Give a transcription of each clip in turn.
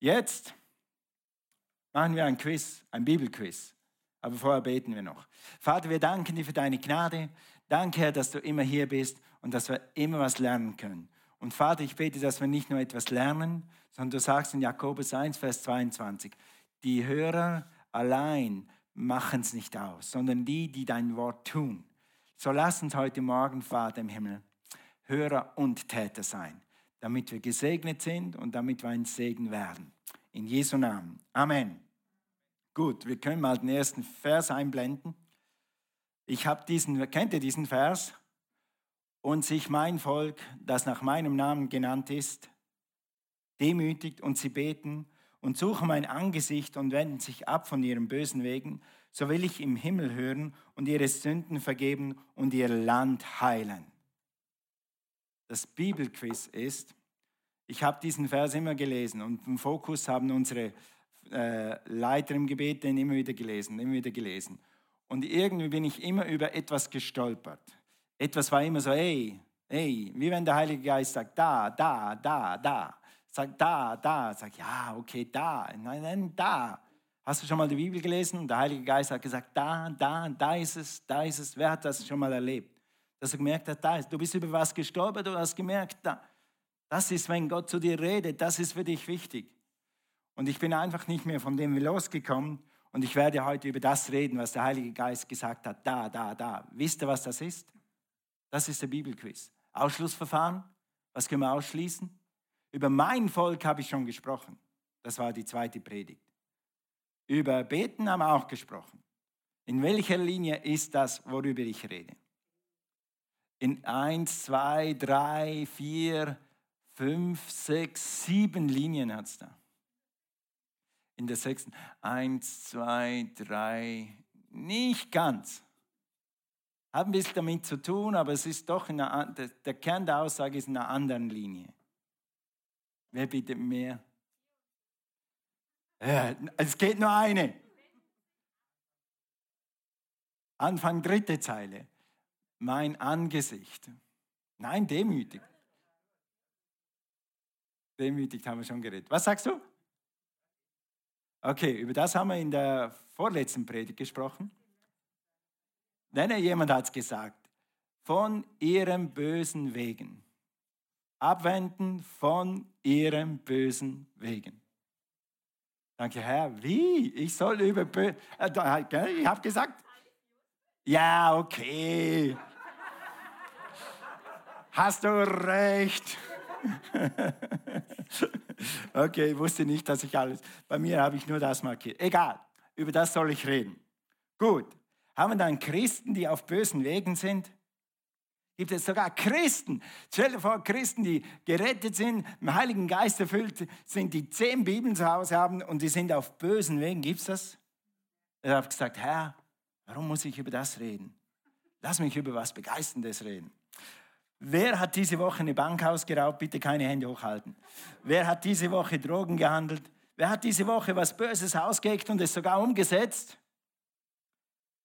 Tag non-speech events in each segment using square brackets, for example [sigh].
Jetzt machen wir ein Quiz, ein Bibelquiz. Aber vorher beten wir noch. Vater, wir danken dir für deine Gnade. Danke, Herr, dass du immer hier bist und dass wir immer was lernen können. Und Vater, ich bete, dass wir nicht nur etwas lernen, sondern du sagst in Jakobus 1, Vers 22, die Hörer allein machen es nicht aus, sondern die, die dein Wort tun. So lass uns heute Morgen, Vater im Himmel, Hörer und Täter sein, damit wir gesegnet sind und damit wir ein Segen werden. In Jesu Namen. Amen. Gut, wir können mal den ersten Vers einblenden. Ich habe diesen, kennt ihr diesen Vers? Und sich mein Volk, das nach meinem Namen genannt ist, demütigt und sie beten und suchen mein Angesicht und wenden sich ab von ihren bösen Wegen, so will ich im Himmel hören und ihre Sünden vergeben und ihr Land heilen. Das Bibelquiz ist, ich habe diesen Vers immer gelesen und im Fokus haben unsere äh, Leiter im Gebet den immer wieder gelesen, immer wieder gelesen. Und irgendwie bin ich immer über etwas gestolpert. Etwas war immer so, ey, ey, wie wenn der Heilige Geist sagt, da, da, da, da. Sagt da, da. Sag, ja, okay, da. Nein, nein, da. Hast du schon mal die Bibel gelesen? Der Heilige Geist hat gesagt, da, da, da ist es, da ist es. Wer hat das schon mal erlebt? Dass er gemerkt hat, da ist. Du bist über was gestolpert, du hast gemerkt, da. Das ist, wenn Gott zu dir redet, das ist für dich wichtig. Und ich bin einfach nicht mehr von dem losgekommen. Und ich werde heute über das reden, was der Heilige Geist gesagt hat. Da, da, da. Wisst ihr, was das ist? Das ist der Bibelquiz. Ausschlussverfahren. Was können wir ausschließen? Über mein Volk habe ich schon gesprochen. Das war die zweite Predigt. Über Beten haben wir auch gesprochen. In welcher Linie ist das, worüber ich rede? In eins, zwei, drei, vier, fünf, sechs, sieben Linien hat es da. In der sechsten, eins, zwei, drei, nicht ganz. Hat ein bisschen damit zu tun, aber es ist doch, einer, der Kern der Aussage ist in einer anderen Linie. Wer bietet mehr? Ja, es geht nur eine. Anfang dritte Zeile. Mein Angesicht. Nein, demütig. Demütig haben wir schon geredet. Was sagst du? Okay, über das haben wir in der vorletzten Predigt gesprochen. Nein, jemand hat es gesagt. Von ihren bösen Wegen. Abwenden von ihren bösen Wegen. Danke, Herr. Wie? Ich soll über böse. Äh, ich habe gesagt. Ja, okay. Hast du recht. [laughs] okay, ich wusste nicht, dass ich alles. Bei mir habe ich nur das markiert. Egal, über das soll ich reden. Gut, haben wir dann Christen, die auf bösen Wegen sind? Gibt es sogar Christen? Stell dir vor, Christen, die gerettet sind, im Heiligen Geist erfüllt sind, die zehn Bibeln zu Hause haben und die sind auf bösen Wegen. Gibt es das? Er hat gesagt, Herr, warum muss ich über das reden? Lass mich über was Begeisterndes reden. Wer hat diese Woche eine Bank ausgeraubt? Bitte keine Hände hochhalten. Wer hat diese Woche Drogen gehandelt? Wer hat diese Woche was Böses ausgeheckt und es sogar umgesetzt?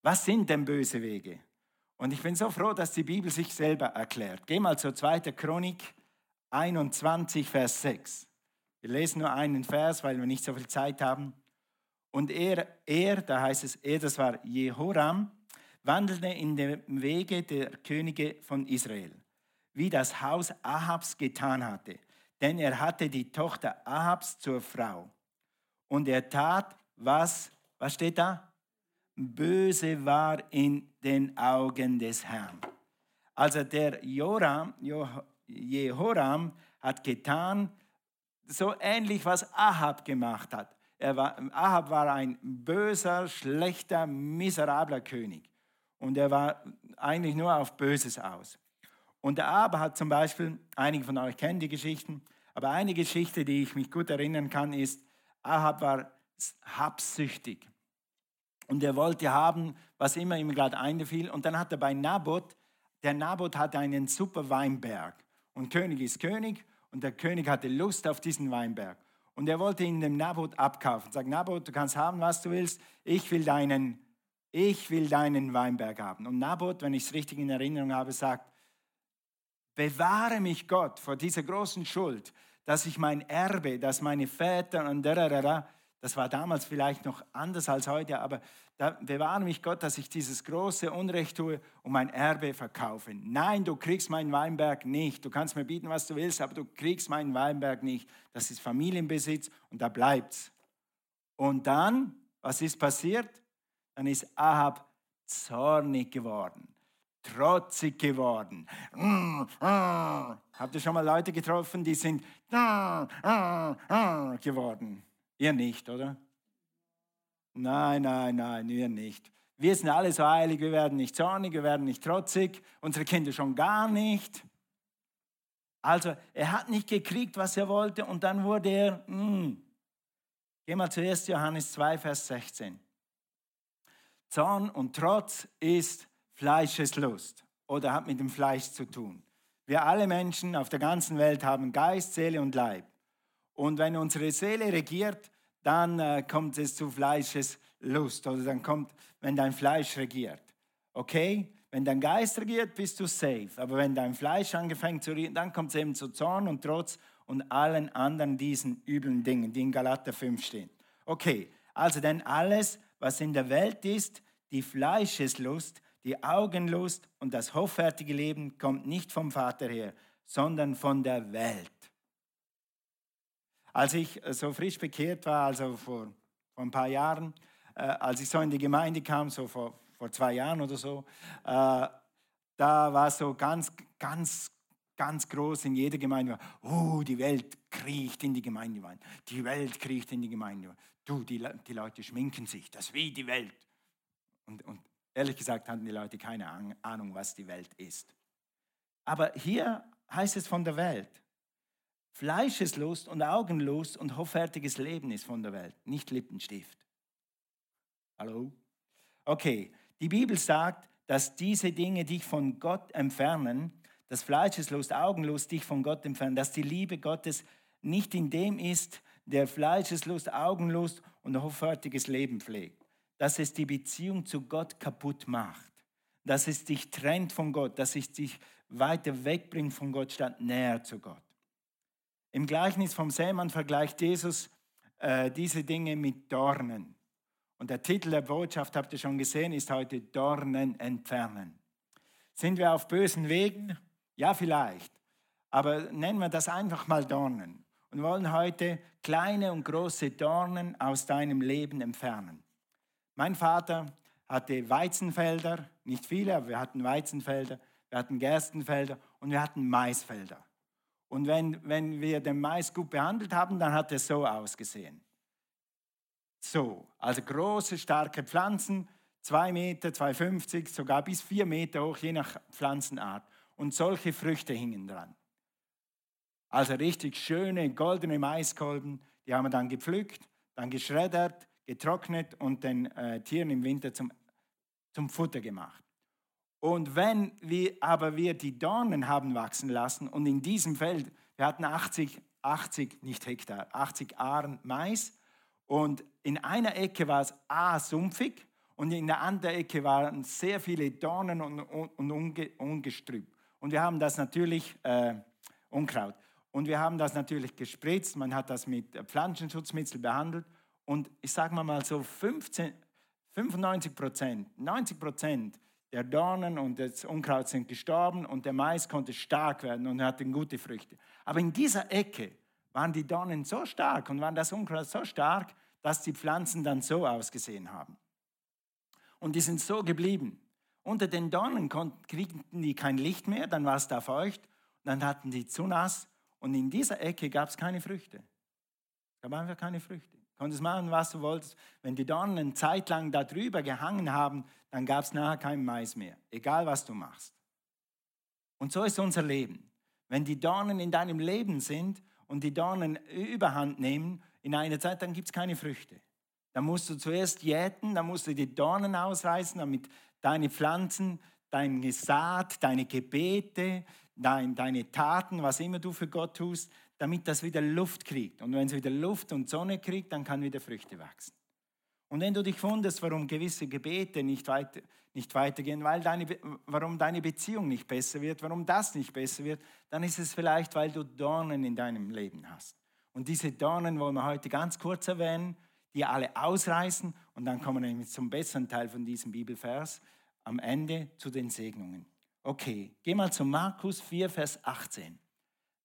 Was sind denn böse Wege? Und ich bin so froh, dass die Bibel sich selber erklärt. Geh mal zur 2. Chronik 21, Vers 6. Wir lesen nur einen Vers, weil wir nicht so viel Zeit haben. Und er, er, da heißt es, er, das war Jehoram, wandelte in dem Wege der Könige von Israel wie das Haus Ahabs getan hatte. Denn er hatte die Tochter Ahabs zur Frau. Und er tat, was, was steht da? Böse war in den Augen des Herrn. Also der Joram, Jehoram hat getan, so ähnlich was Ahab gemacht hat. War, Ahab war ein böser, schlechter, miserabler König. Und er war eigentlich nur auf Böses aus. Und der Aber hat zum Beispiel, einige von euch kennen die Geschichten, aber eine Geschichte, die ich mich gut erinnern kann, ist, Ahab war habsüchtig. Und er wollte haben, was immer ihm gerade einfiel. Und dann hat er bei Naboth, der Naboth hatte einen super Weinberg. Und König ist König und der König hatte Lust auf diesen Weinberg. Und er wollte ihn dem Naboth abkaufen. Sagt, Naboth, du kannst haben, was du willst. Ich will deinen, ich will deinen Weinberg haben. Und Naboth, wenn ich es richtig in Erinnerung habe, sagt, Bewahre mich Gott vor dieser großen Schuld, dass ich mein Erbe, dass meine Väter und da, das war damals vielleicht noch anders als heute, aber da bewahre mich Gott, dass ich dieses große Unrecht tue und mein Erbe verkaufe. Nein, du kriegst meinen Weinberg nicht. Du kannst mir bieten, was du willst, aber du kriegst meinen Weinberg nicht. Das ist Familienbesitz und da bleibt's. Und dann, was ist passiert? Dann ist Ahab zornig geworden, trotzig geworden. Habt ihr schon mal Leute getroffen, die sind geworden? Ihr nicht, oder? Nein, nein, nein, wir nicht. Wir sind alle so heilig, wir werden nicht zornig, wir werden nicht trotzig, unsere Kinder schon gar nicht. Also er hat nicht gekriegt, was er wollte und dann wurde er, mh. Geh mal zuerst Johannes 2, Vers 16. Zorn und Trotz ist Fleischeslust oder hat mit dem Fleisch zu tun. Wir alle Menschen auf der ganzen Welt haben Geist, Seele und Leib. Und wenn unsere Seele regiert, dann äh, kommt es zu Fleischeslust oder dann kommt, wenn dein Fleisch regiert. Okay? Wenn dein Geist regiert, bist du safe. Aber wenn dein Fleisch anfängt zu regieren, dann kommt es eben zu Zorn und Trotz und allen anderen diesen üblen Dingen, die in Galater 5 stehen. Okay, also denn alles, was in der Welt ist, die Fleischeslust, die Augenlust und das hoffärtige Leben kommt nicht vom Vater her, sondern von der Welt. Als ich äh, so frisch bekehrt war, also vor, vor ein paar Jahren, äh, als ich so in die Gemeinde kam, so vor, vor zwei Jahren oder so, äh, da war so ganz, ganz, ganz groß in jeder Gemeinde, oh, die Welt kriecht in die Gemeinde rein. Die Welt kriecht in die Gemeinde rein. Du, die, die Leute schminken sich, das ist wie die Welt. Und, und ehrlich gesagt hatten die Leute keine Ahnung, was die Welt ist. Aber hier heißt es von der Welt. Fleischeslust und Augenlust und hoffärtiges Leben ist von der Welt, nicht Lippenstift. Hallo? Okay, die Bibel sagt, dass diese Dinge dich von Gott entfernen, dass Fleischeslust, Augenlust dich von Gott entfernen, dass die Liebe Gottes nicht in dem ist, der Fleischeslust, Augenlust und hoffärtiges Leben pflegt. Dass es die Beziehung zu Gott kaputt macht. Dass es dich trennt von Gott, dass es dich weiter wegbringt von Gott statt näher zu Gott. Im Gleichnis vom Sämann vergleicht Jesus äh, diese Dinge mit Dornen. Und der Titel der Botschaft, habt ihr schon gesehen, ist heute Dornen entfernen. Sind wir auf bösen Wegen? Ja, vielleicht. Aber nennen wir das einfach mal Dornen. Und wollen heute kleine und große Dornen aus deinem Leben entfernen. Mein Vater hatte Weizenfelder, nicht viele, aber wir hatten Weizenfelder, wir hatten Gerstenfelder und wir hatten Maisfelder. Und wenn, wenn wir den Mais gut behandelt haben, dann hat es so ausgesehen. So, also große, starke Pflanzen, zwei Meter, 2,50, sogar bis vier Meter hoch, je nach Pflanzenart. Und solche Früchte hingen dran. Also richtig schöne, goldene Maiskolben, die haben wir dann gepflückt, dann geschreddert, getrocknet und den äh, Tieren im Winter zum, zum Futter gemacht. Und wenn wir aber wir die Dornen haben wachsen lassen und in diesem Feld, wir hatten 80, 80, nicht Hektar, 80 Ahren Mais und in einer Ecke war es A sumpfig und in der anderen Ecke waren sehr viele Dornen und, und, Unge, Ungestrüpp. Und wir haben das natürlich, äh, Unkraut, und wir haben das natürlich gespritzt, man hat das mit Pflanzenschutzmittel behandelt und ich sage mal so 15, 95 Prozent, 90 Prozent der Dornen und das Unkraut sind gestorben und der Mais konnte stark werden und hatte gute Früchte. Aber in dieser Ecke waren die Dornen so stark und waren das Unkraut so stark, dass die Pflanzen dann so ausgesehen haben. Und die sind so geblieben. Unter den Dornen kriegten die kein Licht mehr, dann war es da feucht, dann hatten die zu nass und in dieser Ecke gab es keine Früchte. Es gab einfach keine Früchte. Konntest machen, was du wolltest. Wenn die Dornen eine Zeit lang da drüber gehangen haben, dann gab es nachher keinen Mais mehr, egal was du machst. Und so ist unser Leben. Wenn die Dornen in deinem Leben sind und die Dornen überhand nehmen, in einer Zeit, dann gibt es keine Früchte. Dann musst du zuerst jäten, dann musst du die Dornen ausreißen, damit deine Pflanzen, dein Saat, deine Gebete, dein, deine Taten, was immer du für Gott tust, damit das wieder Luft kriegt. Und wenn es wieder Luft und Sonne kriegt, dann kann wieder Früchte wachsen. Und wenn du dich wunderst, warum gewisse Gebete nicht, weiter, nicht weitergehen, weil deine, warum deine Beziehung nicht besser wird, warum das nicht besser wird, dann ist es vielleicht, weil du Dornen in deinem Leben hast. Und diese Dornen wollen wir heute ganz kurz erwähnen, die alle ausreißen und dann kommen wir zum besseren Teil von diesem Bibelvers am Ende zu den Segnungen. Okay, geh mal zu Markus 4, Vers 18.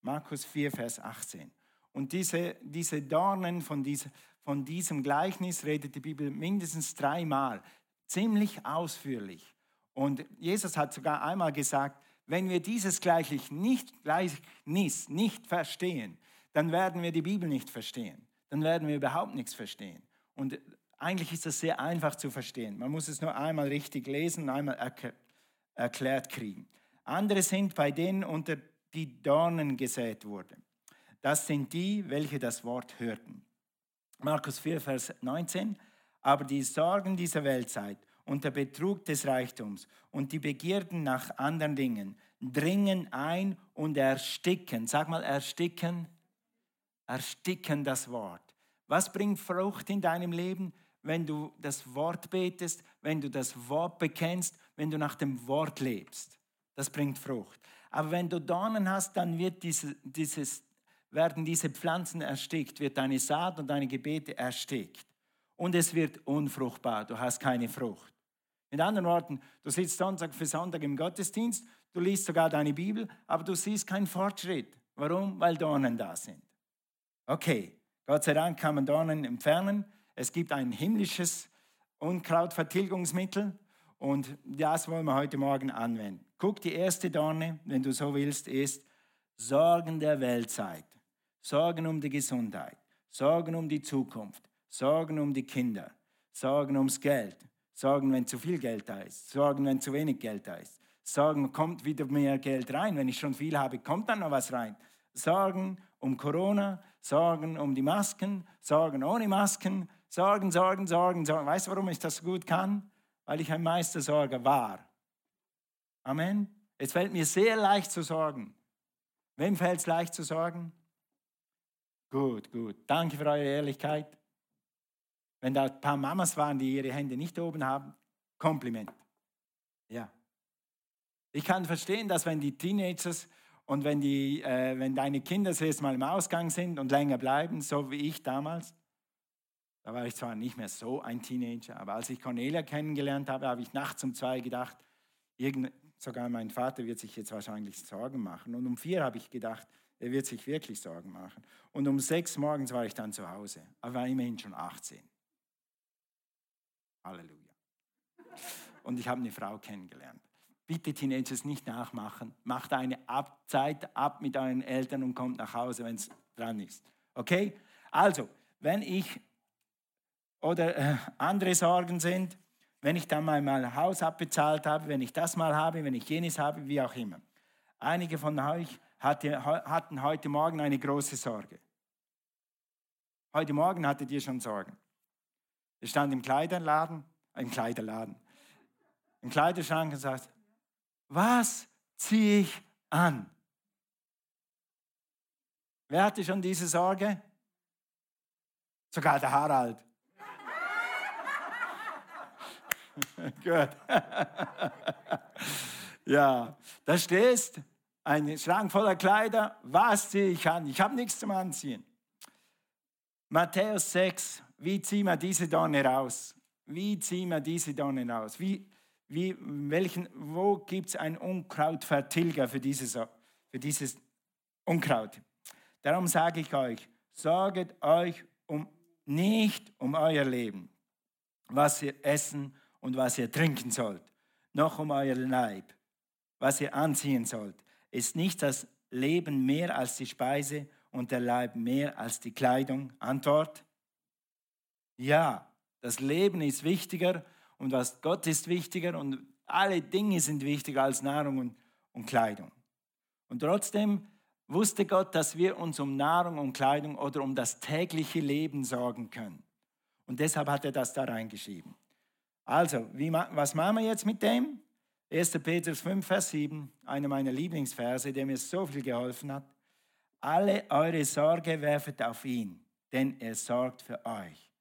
Markus 4, Vers 18. Und diese, diese Dornen von, diese, von diesem Gleichnis redet die Bibel mindestens dreimal, ziemlich ausführlich. Und Jesus hat sogar einmal gesagt, wenn wir dieses Gleichnis nicht, Gleichnis nicht verstehen, dann werden wir die Bibel nicht verstehen. Dann werden wir überhaupt nichts verstehen. Und eigentlich ist das sehr einfach zu verstehen. Man muss es nur einmal richtig lesen, einmal erk erklärt kriegen. Andere sind bei denen unter die Dornen gesät wurden. Das sind die, welche das Wort hörten. Markus 4, Vers 19. Aber die Sorgen dieser Weltzeit und der Betrug des Reichtums und die Begierden nach anderen Dingen dringen ein und ersticken. Sag mal, ersticken. Ersticken das Wort. Was bringt Frucht in deinem Leben? Wenn du das Wort betest, wenn du das Wort bekennst, wenn du nach dem Wort lebst. Das bringt Frucht. Aber wenn du Dornen hast, dann wird diese, dieses, werden diese Pflanzen erstickt, wird deine Saat und deine Gebete erstickt. Und es wird unfruchtbar, du hast keine Frucht. Mit anderen Worten, du sitzt Sonntag für Sonntag im Gottesdienst, du liest sogar deine Bibel, aber du siehst keinen Fortschritt. Warum? Weil Dornen da sind. Okay, Gott sei Dank kann man Dornen entfernen. Es gibt ein himmlisches Unkrautvertilgungsmittel und das wollen wir heute Morgen anwenden. Guck, die erste Dorne, wenn du so willst, ist Sorgen der Weltzeit. Sorgen um die Gesundheit, Sorgen um die Zukunft, Sorgen um die Kinder, Sorgen ums Geld, Sorgen, wenn zu viel Geld da ist, Sorgen, wenn zu wenig Geld da ist, Sorgen, kommt wieder mehr Geld rein, wenn ich schon viel habe, kommt dann noch was rein. Sorgen um Corona, Sorgen um die Masken, Sorgen ohne Masken, Sorgen, Sorgen, Sorgen, Sorgen. Weißt du, warum ich das so gut kann? Weil ich ein Meistersorger war. Amen. Es fällt mir sehr leicht zu sorgen. Wem fällt es leicht zu sorgen? Gut, gut. Danke für eure Ehrlichkeit. Wenn da ein paar Mamas waren, die ihre Hände nicht oben haben, Kompliment. Ja. Ich kann verstehen, dass wenn die Teenagers und wenn, die, äh, wenn deine Kinder zuerst mal im Ausgang sind und länger bleiben, so wie ich damals, da war ich zwar nicht mehr so ein Teenager, aber als ich Cornelia kennengelernt habe, habe ich nachts um zwei gedacht, irgend, sogar mein Vater wird sich jetzt wahrscheinlich Sorgen machen. Und um vier habe ich gedacht, er wird sich wirklich Sorgen machen. Und um sechs morgens war ich dann zu Hause, aber war immerhin schon 18. Halleluja. Und ich habe eine Frau kennengelernt. Bitte Teenagers nicht nachmachen. Macht eine ab Zeit ab mit euren Eltern und kommt nach Hause, wenn es dran ist. Okay? Also, wenn ich oder äh, andere Sorgen sind, wenn ich dann mal mein Haus abbezahlt habe, wenn ich das mal habe, wenn ich jenes habe, wie auch immer. Einige von euch hatte, hatten heute Morgen eine große Sorge. Heute Morgen hattet ihr schon Sorgen. Ihr stand im Kleiderladen, im Kleiderladen, im Kleiderschrank und sagt, was ziehe ich an? Wer hatte schon diese Sorge? Sogar der Harald. [laughs] Gut. [laughs] ja, da stehst, ein Schrank voller Kleider, was ziehe ich an? Ich habe nichts zum Anziehen. Matthäus 6, wie ziehen wir diese Donne raus? Wie ziehen wir diese Donne raus? Wie, wie, welchen, wo gibt es einen Unkrautvertilger für dieses, für dieses Unkraut? Darum sage ich euch, sorget euch um, nicht um euer Leben, was ihr essen und was ihr trinken sollt, noch um euer Leib, was ihr anziehen sollt. Ist nicht das Leben mehr als die Speise und der Leib mehr als die Kleidung? Antwort? Ja, das Leben ist wichtiger und was Gott ist wichtiger und alle Dinge sind wichtiger als Nahrung und, und Kleidung. Und trotzdem wusste Gott, dass wir uns um Nahrung und Kleidung oder um das tägliche Leben sorgen können. Und deshalb hat er das da reingeschrieben. Also, wie, was machen wir jetzt mit dem? 1. Petrus 5, Vers 7, einer meiner Lieblingsverse, der mir so viel geholfen hat. Alle eure Sorge werfet auf ihn, denn er sorgt für euch.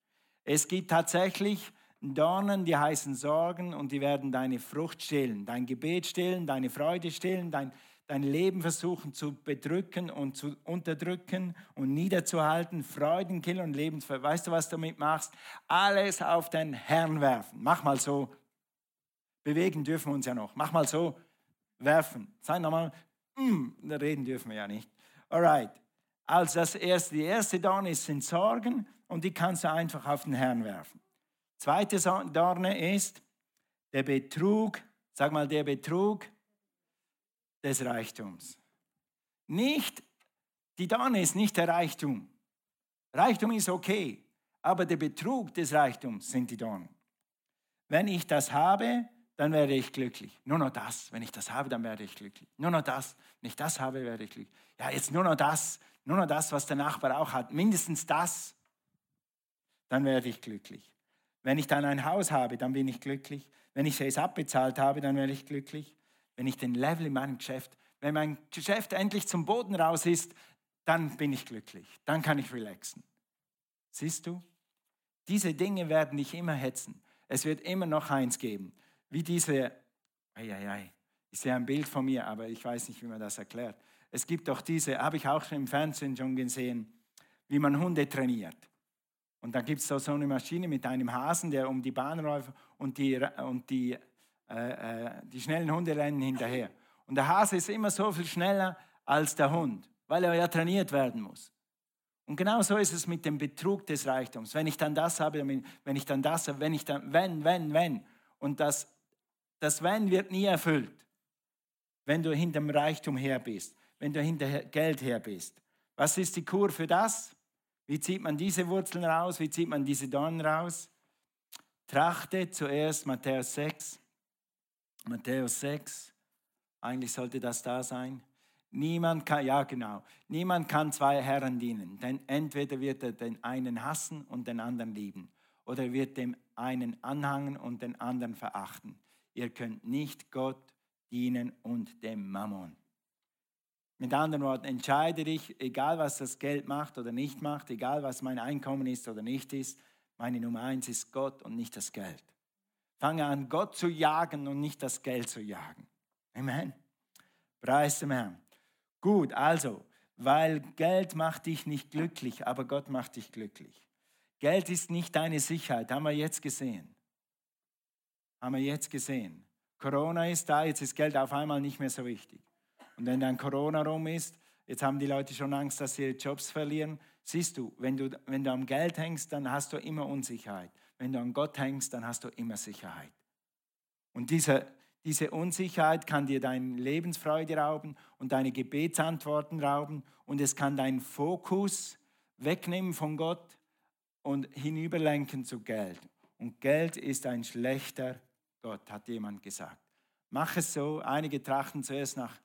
Es gibt tatsächlich Dornen, die heißen Sorgen und die werden deine Frucht stillen, dein Gebet stillen, deine Freude stillen, dein, dein Leben versuchen zu bedrücken und zu unterdrücken und niederzuhalten, Freudenkill und Lebensver. Weißt du, was du damit machst? Alles auf den Herrn werfen. Mach mal so. Bewegen dürfen wir uns ja noch. Mach mal so. Werfen. Sag nochmal, mm, reden dürfen wir ja nicht. Alright. Also das erste, die erste Dorne sind Sorgen und die kannst du einfach auf den Herrn werfen. Zweite Dorne ist der Betrug, sag mal der Betrug des Reichtums. Nicht, die Dorne ist nicht der Reichtum. Reichtum ist okay, aber der Betrug des Reichtums sind die Dornen. Wenn ich das habe, dann werde ich glücklich. Nur noch das. Wenn ich das habe, dann werde ich glücklich. Nur noch das. Wenn ich das habe, werde ich glücklich. Ja, jetzt nur noch das. Nur noch das, was der Nachbar auch hat. Mindestens das. Dann werde ich glücklich. Wenn ich dann ein Haus habe, dann bin ich glücklich. Wenn ich es abbezahlt habe, dann werde ich glücklich. Wenn ich den Level in meinem Geschäft, wenn mein Geschäft endlich zum Boden raus ist, dann bin ich glücklich. Dann kann ich relaxen. Siehst du? Diese Dinge werden dich immer hetzen. Es wird immer noch eins geben. Wie diese, ei, ei, ei. ich sehe ein Bild von mir, aber ich weiß nicht, wie man das erklärt. Es gibt doch diese, habe ich auch schon im Fernsehen schon gesehen, wie man Hunde trainiert. Und da gibt es so eine Maschine mit einem Hasen, der um die Bahn läuft und die, und die, äh, äh, die schnellen Hunde rennen hinterher. Und der Hase ist immer so viel schneller als der Hund, weil er ja trainiert werden muss. Und genau so ist es mit dem Betrug des Reichtums. Wenn ich dann das habe, wenn ich dann das habe, wenn ich dann, wenn, wenn, wenn. Und das, das Wenn wird nie erfüllt, wenn du hinter dem Reichtum her bist, wenn du hinter Geld her bist. Was ist die Kur für das? Wie zieht man diese Wurzeln raus? Wie zieht man diese Dornen raus? Trachte zuerst Matthäus 6. Matthäus 6. Eigentlich sollte das da sein. Niemand kann, ja genau, niemand kann zwei Herren dienen, denn entweder wird er den einen hassen und den anderen lieben, oder er wird dem einen anhangen und den anderen verachten. Ihr könnt nicht Gott dienen und dem Mammon. Mit anderen Worten, entscheide dich, egal was das Geld macht oder nicht macht, egal was mein Einkommen ist oder nicht ist, meine Nummer eins ist Gott und nicht das Geld. Fange an, Gott zu jagen und nicht das Geld zu jagen. Amen. Preis dem Herrn. Gut, also, weil Geld macht dich nicht glücklich, aber Gott macht dich glücklich. Geld ist nicht deine Sicherheit, haben wir jetzt gesehen. Haben wir jetzt gesehen. Corona ist da, jetzt ist Geld auf einmal nicht mehr so wichtig. Und wenn dann Corona rum ist, jetzt haben die Leute schon Angst, dass sie ihre Jobs verlieren. Siehst du, wenn du, wenn du am Geld hängst, dann hast du immer Unsicherheit. Wenn du an Gott hängst, dann hast du immer Sicherheit. Und diese, diese Unsicherheit kann dir deine Lebensfreude rauben und deine Gebetsantworten rauben und es kann deinen Fokus wegnehmen von Gott und hinüberlenken zu Geld. Und Geld ist ein schlechter Gott, hat jemand gesagt. Mach es so, einige trachten zuerst nach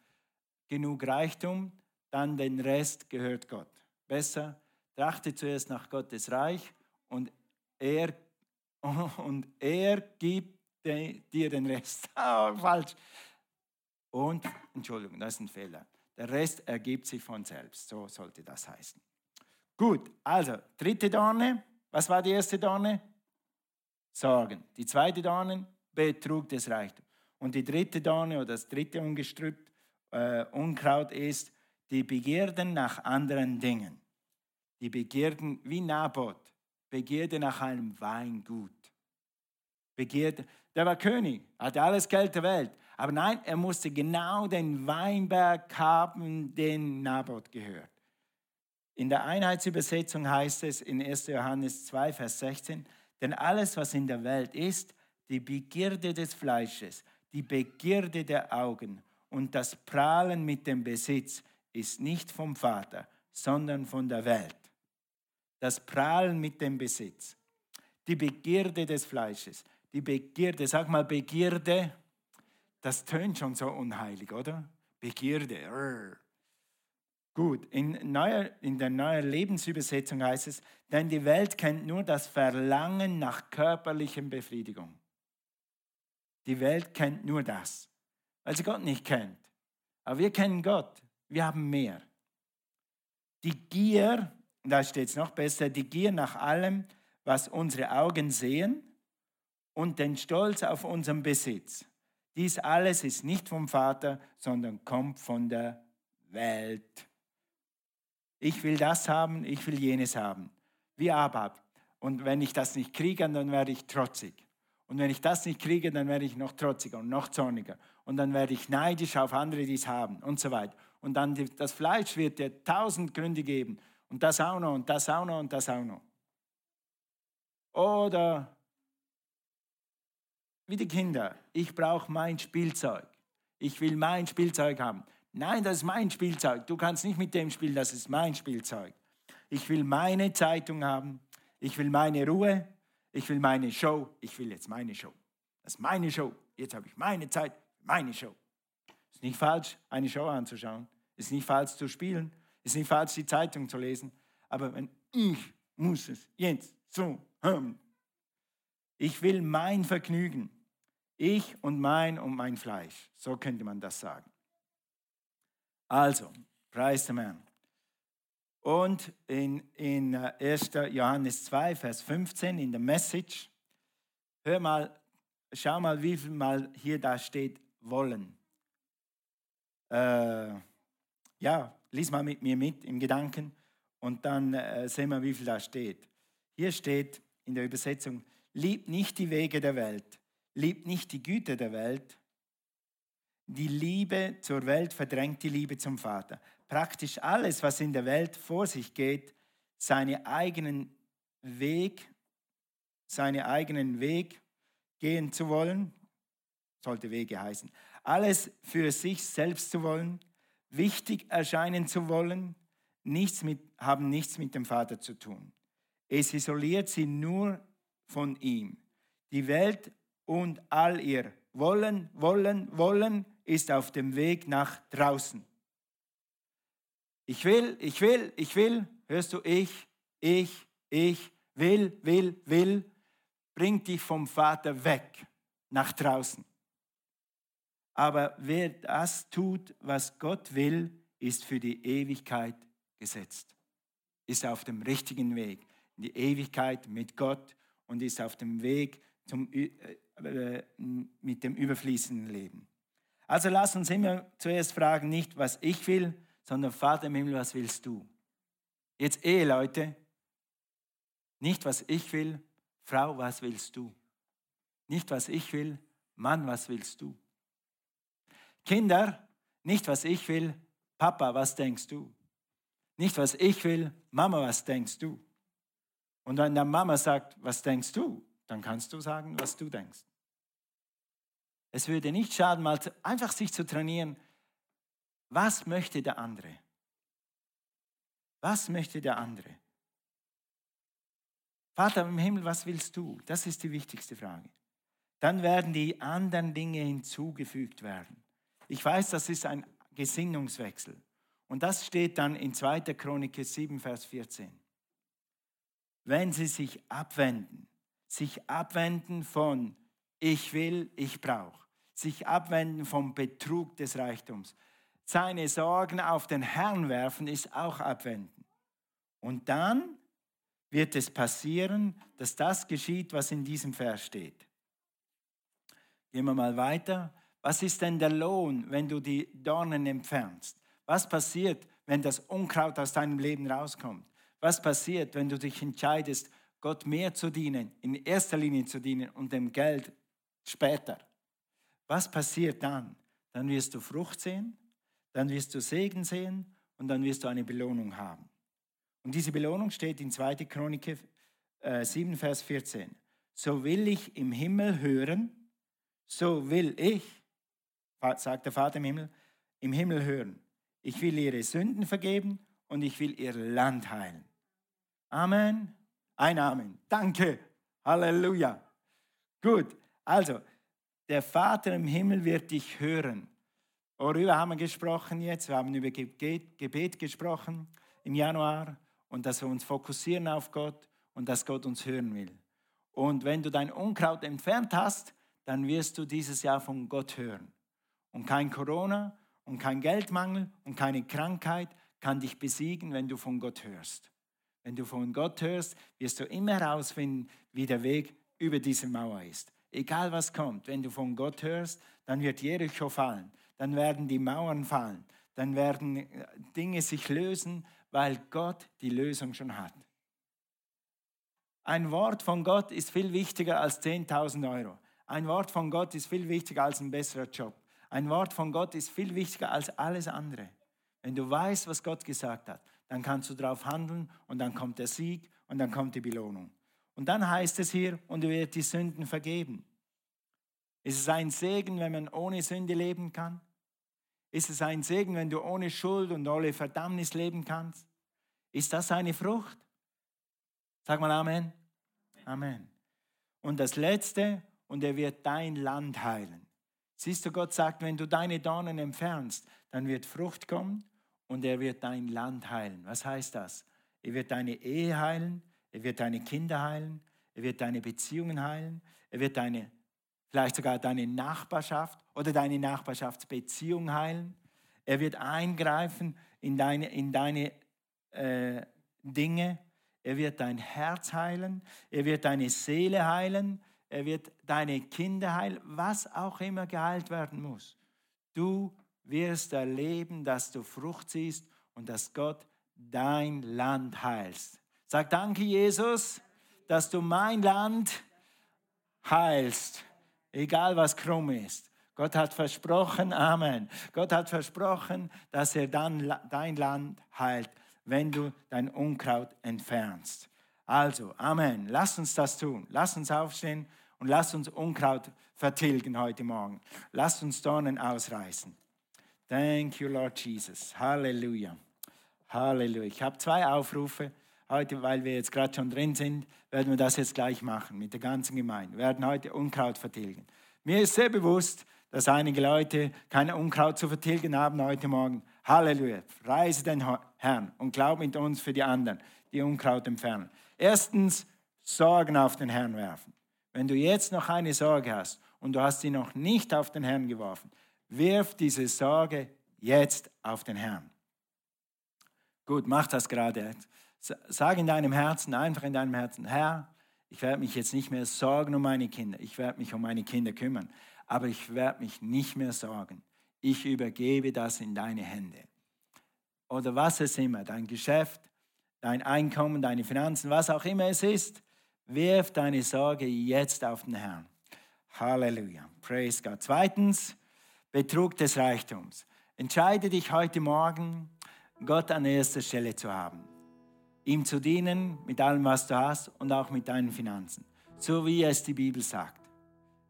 genug Reichtum, dann den Rest gehört Gott. Besser, trachte zuerst nach Gottes Reich und er, [laughs] und er gibt dir den Rest. Oh, [laughs] falsch. Und, Entschuldigung, das ist ein Fehler. Der Rest ergibt sich von selbst. So sollte das heißen. Gut, also dritte Dorne. Was war die erste Dorne? Sorgen. Die zweite Dorne, Betrug des Reichtums. Und die dritte Dorne oder das dritte Ungestrüpp äh, Unkraut ist die Begierden nach anderen Dingen. Die Begierden wie Naboth, Begierde nach einem Weingut. Begierde, der war König, hatte alles Geld der Welt. Aber nein, er musste genau den Weinberg haben, den Naboth gehört. In der Einheitsübersetzung heißt es in 1. Johannes 2, Vers 16, denn alles, was in der Welt ist, die Begierde des Fleisches, die Begierde der Augen und das Prahlen mit dem Besitz ist nicht vom Vater, sondern von der Welt. Das Prahlen mit dem Besitz, die Begierde des Fleisches, die Begierde, sag mal Begierde, das tönt schon so unheilig, oder? Begierde. Rrr. Gut, in, neuer, in der neuen Lebensübersetzung heißt es, denn die Welt kennt nur das Verlangen nach körperlicher Befriedigung. Die Welt kennt nur das weil sie Gott nicht kennt. Aber wir kennen Gott. Wir haben mehr. Die Gier, da steht es noch besser, die Gier nach allem, was unsere Augen sehen und den Stolz auf unseren Besitz. Dies alles ist nicht vom Vater, sondern kommt von der Welt. Ich will das haben, ich will jenes haben. Wie Abab. Und wenn ich das nicht kriege, dann werde ich trotzig. Und wenn ich das nicht kriege, dann werde ich noch trotziger und noch zorniger. Und dann werde ich neidisch auf andere, die es haben und so weiter. Und dann das Fleisch wird dir tausend Gründe geben. Und das auch noch und das auch noch und das auch noch. Oder wie die Kinder, ich brauche mein Spielzeug. Ich will mein Spielzeug haben. Nein, das ist mein Spielzeug. Du kannst nicht mit dem spielen, das ist mein Spielzeug. Ich will meine Zeitung haben. Ich will meine Ruhe. Ich will meine Show. Ich will jetzt meine Show. Das ist meine Show. Jetzt habe ich meine Zeit, meine Show. Ist nicht falsch, eine Show anzuschauen. Ist nicht falsch zu spielen. Ist nicht falsch, die Zeitung zu lesen. Aber wenn ich muss es jetzt so haben. Ich will mein Vergnügen. Ich und mein und mein Fleisch. So könnte man das sagen. Also, preis dem Herrn. Und in, in 1. Äh, Johannes 2, Vers 15 in der Message, hör mal, schau mal, wie viel Mal hier da steht, wollen. Äh, ja, lies mal mit mir mit im Gedanken und dann äh, sehen wir, wie viel da steht. Hier steht in der Übersetzung, liebt nicht die Wege der Welt, liebt nicht die Güte der Welt. Die Liebe zur Welt verdrängt die Liebe zum Vater. Praktisch alles, was in der Welt vor sich geht, seinen eigenen Weg, seinen eigenen Weg gehen zu wollen, sollte Wege heißen, alles für sich selbst zu wollen, wichtig erscheinen zu wollen, nichts mit, haben nichts mit dem Vater zu tun. Es isoliert sie nur von ihm. Die Welt und all ihr Wollen, Wollen, Wollen ist auf dem Weg nach draußen. Ich will, ich will, ich will, hörst du, ich, ich, ich, will, will, will, bringt dich vom Vater weg nach draußen. Aber wer das tut, was Gott will, ist für die Ewigkeit gesetzt, ist auf dem richtigen Weg, in die Ewigkeit mit Gott und ist auf dem Weg zum, äh, äh, mit dem überfließenden Leben. Also lass uns immer zuerst fragen, nicht was ich will, sondern Vater im Himmel, was willst du? Jetzt Eheleute, nicht was ich will, Frau, was willst du? Nicht was ich will, Mann, was willst du? Kinder, nicht was ich will, Papa, was denkst du? Nicht was ich will, Mama, was denkst du? Und wenn der Mama sagt, was denkst du, dann kannst du sagen, was du denkst. Es würde nicht schaden, mal einfach sich zu trainieren, was möchte der andere? Was möchte der andere? Vater im Himmel, was willst du? Das ist die wichtigste Frage. Dann werden die anderen Dinge hinzugefügt werden. Ich weiß, das ist ein Gesinnungswechsel. Und das steht dann in 2. Chronik 7, Vers 14 wenn sie sich abwenden, sich abwenden von ich will, ich brauche, sich abwenden vom Betrug des Reichtums, seine Sorgen auf den Herrn werfen, ist auch abwenden. Und dann wird es passieren, dass das geschieht, was in diesem Vers steht. Gehen wir mal weiter. Was ist denn der Lohn, wenn du die Dornen entfernst? Was passiert, wenn das Unkraut aus deinem Leben rauskommt? Was passiert, wenn du dich entscheidest, Gott mehr zu dienen, in erster Linie zu dienen und dem Geld später? Was passiert dann? Dann wirst du Frucht sehen, dann wirst du Segen sehen und dann wirst du eine Belohnung haben. Und diese Belohnung steht in 2. Chronik 7, äh, Vers 14. So will ich im Himmel hören, so will ich, sagt der Vater im Himmel, im Himmel hören. Ich will ihre Sünden vergeben und ich will ihr Land heilen. Amen. Ein Amen. Danke. Halleluja. Gut. Also, der Vater im Himmel wird dich hören. Worüber haben wir gesprochen jetzt? Wir haben über Gebet gesprochen im Januar und dass wir uns fokussieren auf Gott und dass Gott uns hören will. Und wenn du dein Unkraut entfernt hast, dann wirst du dieses Jahr von Gott hören. Und kein Corona und kein Geldmangel und keine Krankheit kann dich besiegen, wenn du von Gott hörst. Wenn du von Gott hörst, wirst du immer herausfinden, wie der Weg über diese Mauer ist. Egal was kommt, wenn du von Gott hörst, dann wird Jericho fallen, dann werden die Mauern fallen, dann werden äh, Dinge sich lösen, weil Gott die Lösung schon hat. Ein Wort von Gott ist viel wichtiger als 10.000 Euro. Ein Wort von Gott ist viel wichtiger als ein besserer Job. Ein Wort von Gott ist viel wichtiger als alles andere. Wenn du weißt, was Gott gesagt hat, dann kannst du darauf handeln und dann kommt der Sieg und dann kommt die Belohnung. Und dann heißt es hier, und er wird die Sünden vergeben. Ist es ein Segen, wenn man ohne Sünde leben kann? Ist es ein Segen, wenn du ohne Schuld und ohne Verdammnis leben kannst? Ist das eine Frucht? Sag mal Amen. Amen. Und das Letzte, und er wird dein Land heilen. Siehst du, Gott sagt, wenn du deine Dornen entfernst, dann wird Frucht kommen und er wird dein Land heilen. Was heißt das? Er wird deine Ehe heilen, er wird deine Kinder heilen, er wird deine Beziehungen heilen, er wird deine, vielleicht sogar deine Nachbarschaft oder deine Nachbarschaftsbeziehung heilen. Er wird eingreifen in deine, in deine äh, Dinge er wird dein Herz heilen, er wird deine Seele heilen, er wird deine Kinder heilen, was auch immer geheilt werden muss. Du wirst erleben, dass du Frucht siehst und dass Gott dein Land heilst. Sag danke, Jesus, dass du mein Land heilst, egal was krumm ist. Gott hat versprochen, Amen. Gott hat versprochen, dass er dann dein Land heilt wenn du dein Unkraut entfernst. Also, Amen. Lass uns das tun. Lass uns aufstehen und lass uns Unkraut vertilgen heute Morgen. Lass uns Dornen ausreißen. Thank you, Lord Jesus. Halleluja. Halleluja. Ich habe zwei Aufrufe. Heute, weil wir jetzt gerade schon drin sind, werden wir das jetzt gleich machen mit der ganzen Gemeinde. Wir werden heute Unkraut vertilgen. Mir ist sehr bewusst, dass einige Leute kein Unkraut zu vertilgen haben heute Morgen. Halleluja. Reise den Herrn und glaub mit uns für die anderen, die Unkraut entfernen. Erstens, Sorgen auf den Herrn werfen. Wenn du jetzt noch eine Sorge hast und du hast sie noch nicht auf den Herrn geworfen, wirf diese Sorge jetzt auf den Herrn. Gut, mach das gerade. Sag in deinem Herzen, einfach in deinem Herzen, Herr, ich werde mich jetzt nicht mehr sorgen um meine Kinder. Ich werde mich um meine Kinder kümmern aber ich werde mich nicht mehr sorgen. Ich übergebe das in deine Hände. Oder was es immer, dein Geschäft, dein Einkommen, deine Finanzen, was auch immer es ist, wirf deine Sorge jetzt auf den Herrn. Halleluja. Praise God. Zweitens, Betrug des Reichtums. Entscheide dich heute Morgen, Gott an erster Stelle zu haben. Ihm zu dienen mit allem, was du hast und auch mit deinen Finanzen. So wie es die Bibel sagt.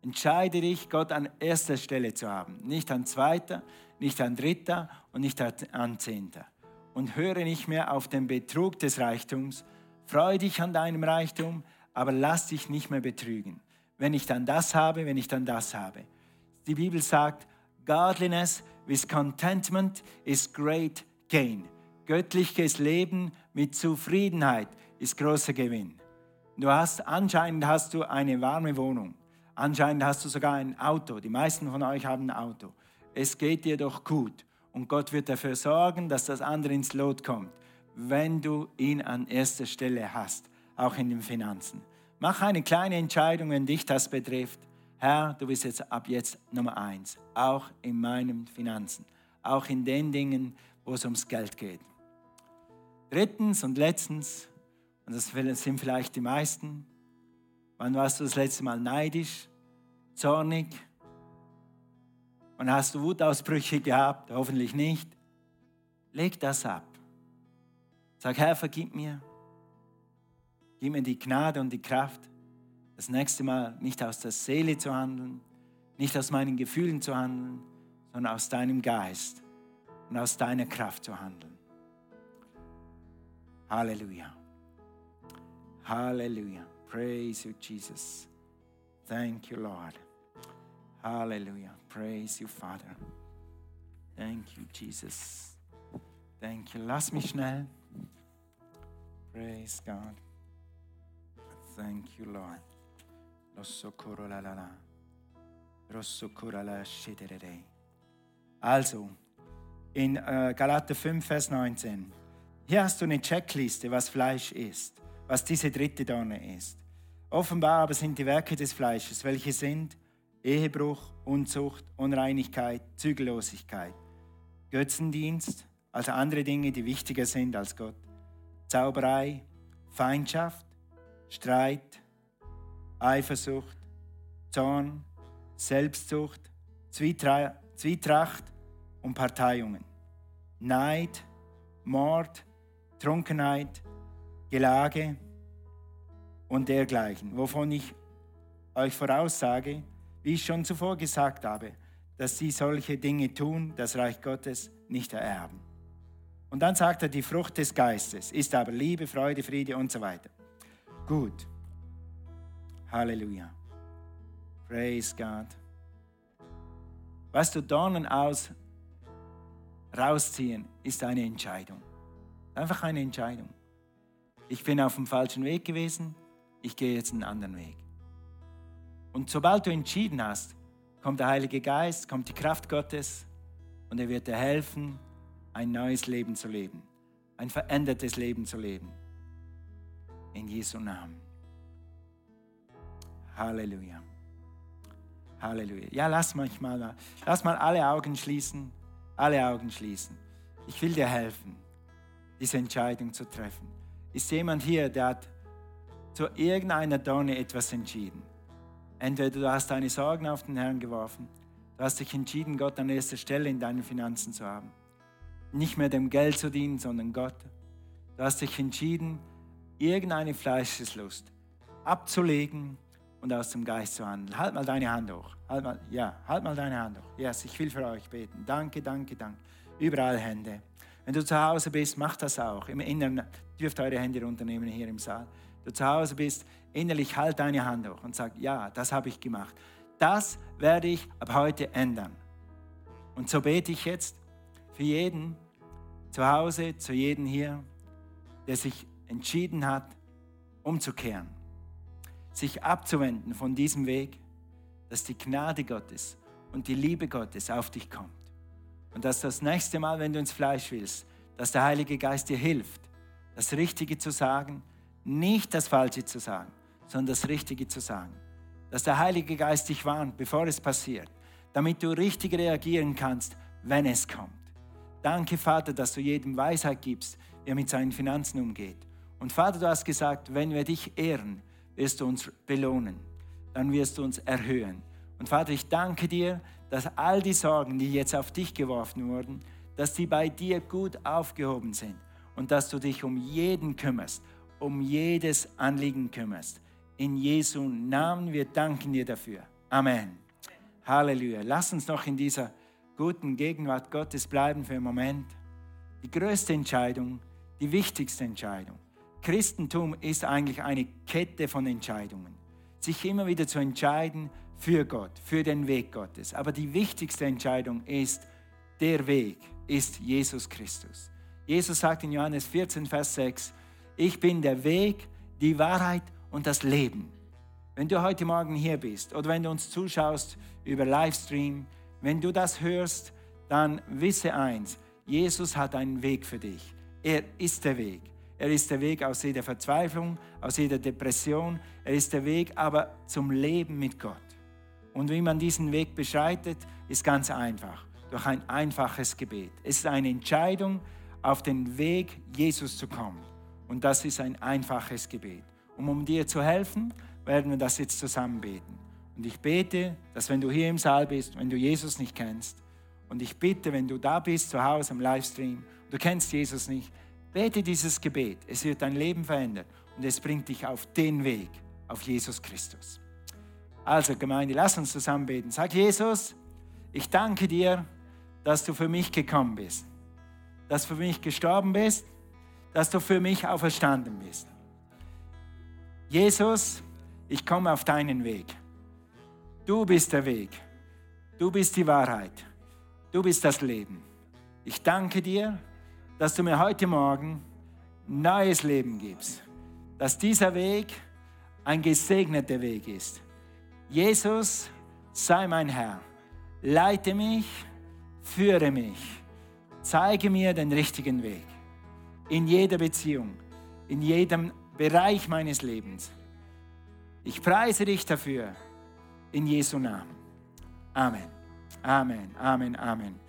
Entscheide dich, Gott an erster Stelle zu haben. Nicht an zweiter, nicht an dritter und nicht an zehnter. Und höre nicht mehr auf den Betrug des Reichtums. Freue dich an deinem Reichtum, aber lass dich nicht mehr betrügen. Wenn ich dann das habe, wenn ich dann das habe. Die Bibel sagt, Godliness with contentment is great gain. Göttliches Leben mit Zufriedenheit ist großer Gewinn. Du hast anscheinend hast du eine warme Wohnung. Anscheinend hast du sogar ein Auto. Die meisten von euch haben ein Auto. Es geht dir doch gut. Und Gott wird dafür sorgen, dass das andere ins Lot kommt, wenn du ihn an erster Stelle hast, auch in den Finanzen. Mach eine kleine Entscheidung, wenn dich das betrifft. Herr, du bist jetzt ab jetzt Nummer eins, auch in meinen Finanzen, auch in den Dingen, wo es ums Geld geht. Drittens und letztens, und das sind vielleicht die meisten, Wann warst du das letzte Mal neidisch, zornig? Und hast du Wutausbrüche gehabt? Hoffentlich nicht. Leg das ab. Sag, Herr, vergib mir. Gib mir die Gnade und die Kraft, das nächste Mal nicht aus der Seele zu handeln, nicht aus meinen Gefühlen zu handeln, sondern aus deinem Geist und aus deiner Kraft zu handeln. Halleluja. Halleluja. Praise you, Jesus. Thank you, Lord. Hallelujah. Praise you, Father. Thank you, Jesus. Thank you. Lass mich schnell. Praise God. Thank you, Lord. Also, in äh, Galater 5, Vers 19. Hier hast du eine Checkliste, was Fleisch ist, was diese dritte Dorne ist. Offenbar aber sind die Werke des Fleisches, welche sind Ehebruch, Unzucht, Unreinigkeit, Zügellosigkeit, Götzendienst, also andere Dinge, die wichtiger sind als Gott, Zauberei, Feindschaft, Streit, Eifersucht, Zorn, Selbstsucht, Zwietracht und Parteiungen, Neid, Mord, Trunkenheit, Gelage und dergleichen, wovon ich euch voraussage, wie ich schon zuvor gesagt habe, dass sie solche Dinge tun, das Reich Gottes nicht ererben. Und dann sagt er, die Frucht des Geistes ist aber Liebe, Freude, Friede und so weiter. Gut. Halleluja. Praise God. Was du Dornen aus rausziehen, ist eine Entscheidung. Einfach eine Entscheidung. Ich bin auf dem falschen Weg gewesen, ich gehe jetzt einen anderen Weg. Und sobald du entschieden hast, kommt der Heilige Geist, kommt die Kraft Gottes und er wird dir helfen, ein neues Leben zu leben, ein verändertes Leben zu leben. In Jesu Namen. Halleluja. Halleluja. Ja, lass mich mal, lass mal alle Augen schließen, alle Augen schließen. Ich will dir helfen, diese Entscheidung zu treffen. Ist jemand hier, der hat zu irgendeiner Donne etwas entschieden? Entweder du hast deine Sorgen auf den Herrn geworfen, du hast dich entschieden, Gott an erster Stelle in deinen Finanzen zu haben. Nicht mehr dem Geld zu dienen, sondern Gott. Du hast dich entschieden, irgendeine Fleischeslust abzulegen und aus dem Geist zu handeln. Halt mal deine Hand hoch. Halt mal, ja, halt mal deine Hand hoch. Yes, ich will für euch beten. Danke, danke, danke. Überall Hände. Wenn du zu Hause bist, mach das auch. Im Inneren dürft eure Hände runternehmen hier im Saal. Du zu Hause bist, innerlich halt deine Hand hoch und sag, ja, das habe ich gemacht. Das werde ich ab heute ändern. Und so bete ich jetzt für jeden zu Hause, zu jedem hier, der sich entschieden hat, umzukehren, sich abzuwenden von diesem Weg, dass die Gnade Gottes und die Liebe Gottes auf dich kommt. Und dass das nächste Mal, wenn du ins Fleisch willst, dass der Heilige Geist dir hilft, das Richtige zu sagen, nicht das Falsche zu sagen, sondern das Richtige zu sagen. Dass der Heilige Geist dich warnt, bevor es passiert, damit du richtig reagieren kannst, wenn es kommt. Danke, Vater, dass du jedem Weisheit gibst, wie er mit seinen Finanzen umgeht. Und Vater, du hast gesagt, wenn wir dich ehren, wirst du uns belohnen, dann wirst du uns erhöhen. Und Vater, ich danke dir, dass all die Sorgen, die jetzt auf dich geworfen wurden, dass die bei dir gut aufgehoben sind und dass du dich um jeden kümmerst um jedes Anliegen kümmerst. In Jesu Namen, wir danken dir dafür. Amen. Halleluja. Lass uns noch in dieser guten Gegenwart Gottes bleiben für einen Moment. Die größte Entscheidung, die wichtigste Entscheidung. Christentum ist eigentlich eine Kette von Entscheidungen. Sich immer wieder zu entscheiden für Gott, für den Weg Gottes. Aber die wichtigste Entscheidung ist, der Weg ist Jesus Christus. Jesus sagt in Johannes 14, Vers 6, ich bin der Weg, die Wahrheit und das Leben. Wenn du heute Morgen hier bist oder wenn du uns zuschaust über Livestream, wenn du das hörst, dann wisse eins, Jesus hat einen Weg für dich. Er ist der Weg. Er ist der Weg aus jeder Verzweiflung, aus jeder Depression. Er ist der Weg aber zum Leben mit Gott. Und wie man diesen Weg beschreitet, ist ganz einfach. Durch ein einfaches Gebet. Es ist eine Entscheidung, auf den Weg Jesus zu kommen. Und das ist ein einfaches Gebet. Und um dir zu helfen, werden wir das jetzt zusammen beten. Und ich bete, dass wenn du hier im Saal bist, wenn du Jesus nicht kennst, und ich bitte, wenn du da bist, zu Hause im Livestream, du kennst Jesus nicht, bete dieses Gebet. Es wird dein Leben verändern und es bringt dich auf den Weg, auf Jesus Christus. Also Gemeinde, lass uns zusammen beten. Sag Jesus, ich danke dir, dass du für mich gekommen bist, dass du für mich gestorben bist dass du für mich auferstanden bist. Jesus, ich komme auf deinen Weg. Du bist der Weg. Du bist die Wahrheit. Du bist das Leben. Ich danke dir, dass du mir heute Morgen neues Leben gibst. Dass dieser Weg ein gesegneter Weg ist. Jesus, sei mein Herr. Leite mich, führe mich. Zeige mir den richtigen Weg. in jeder Beziehung, in jedem Bereich meines Lebens. Ich preise dich dafür in Jesu Namen. Amen. Amen. Amen. Amen.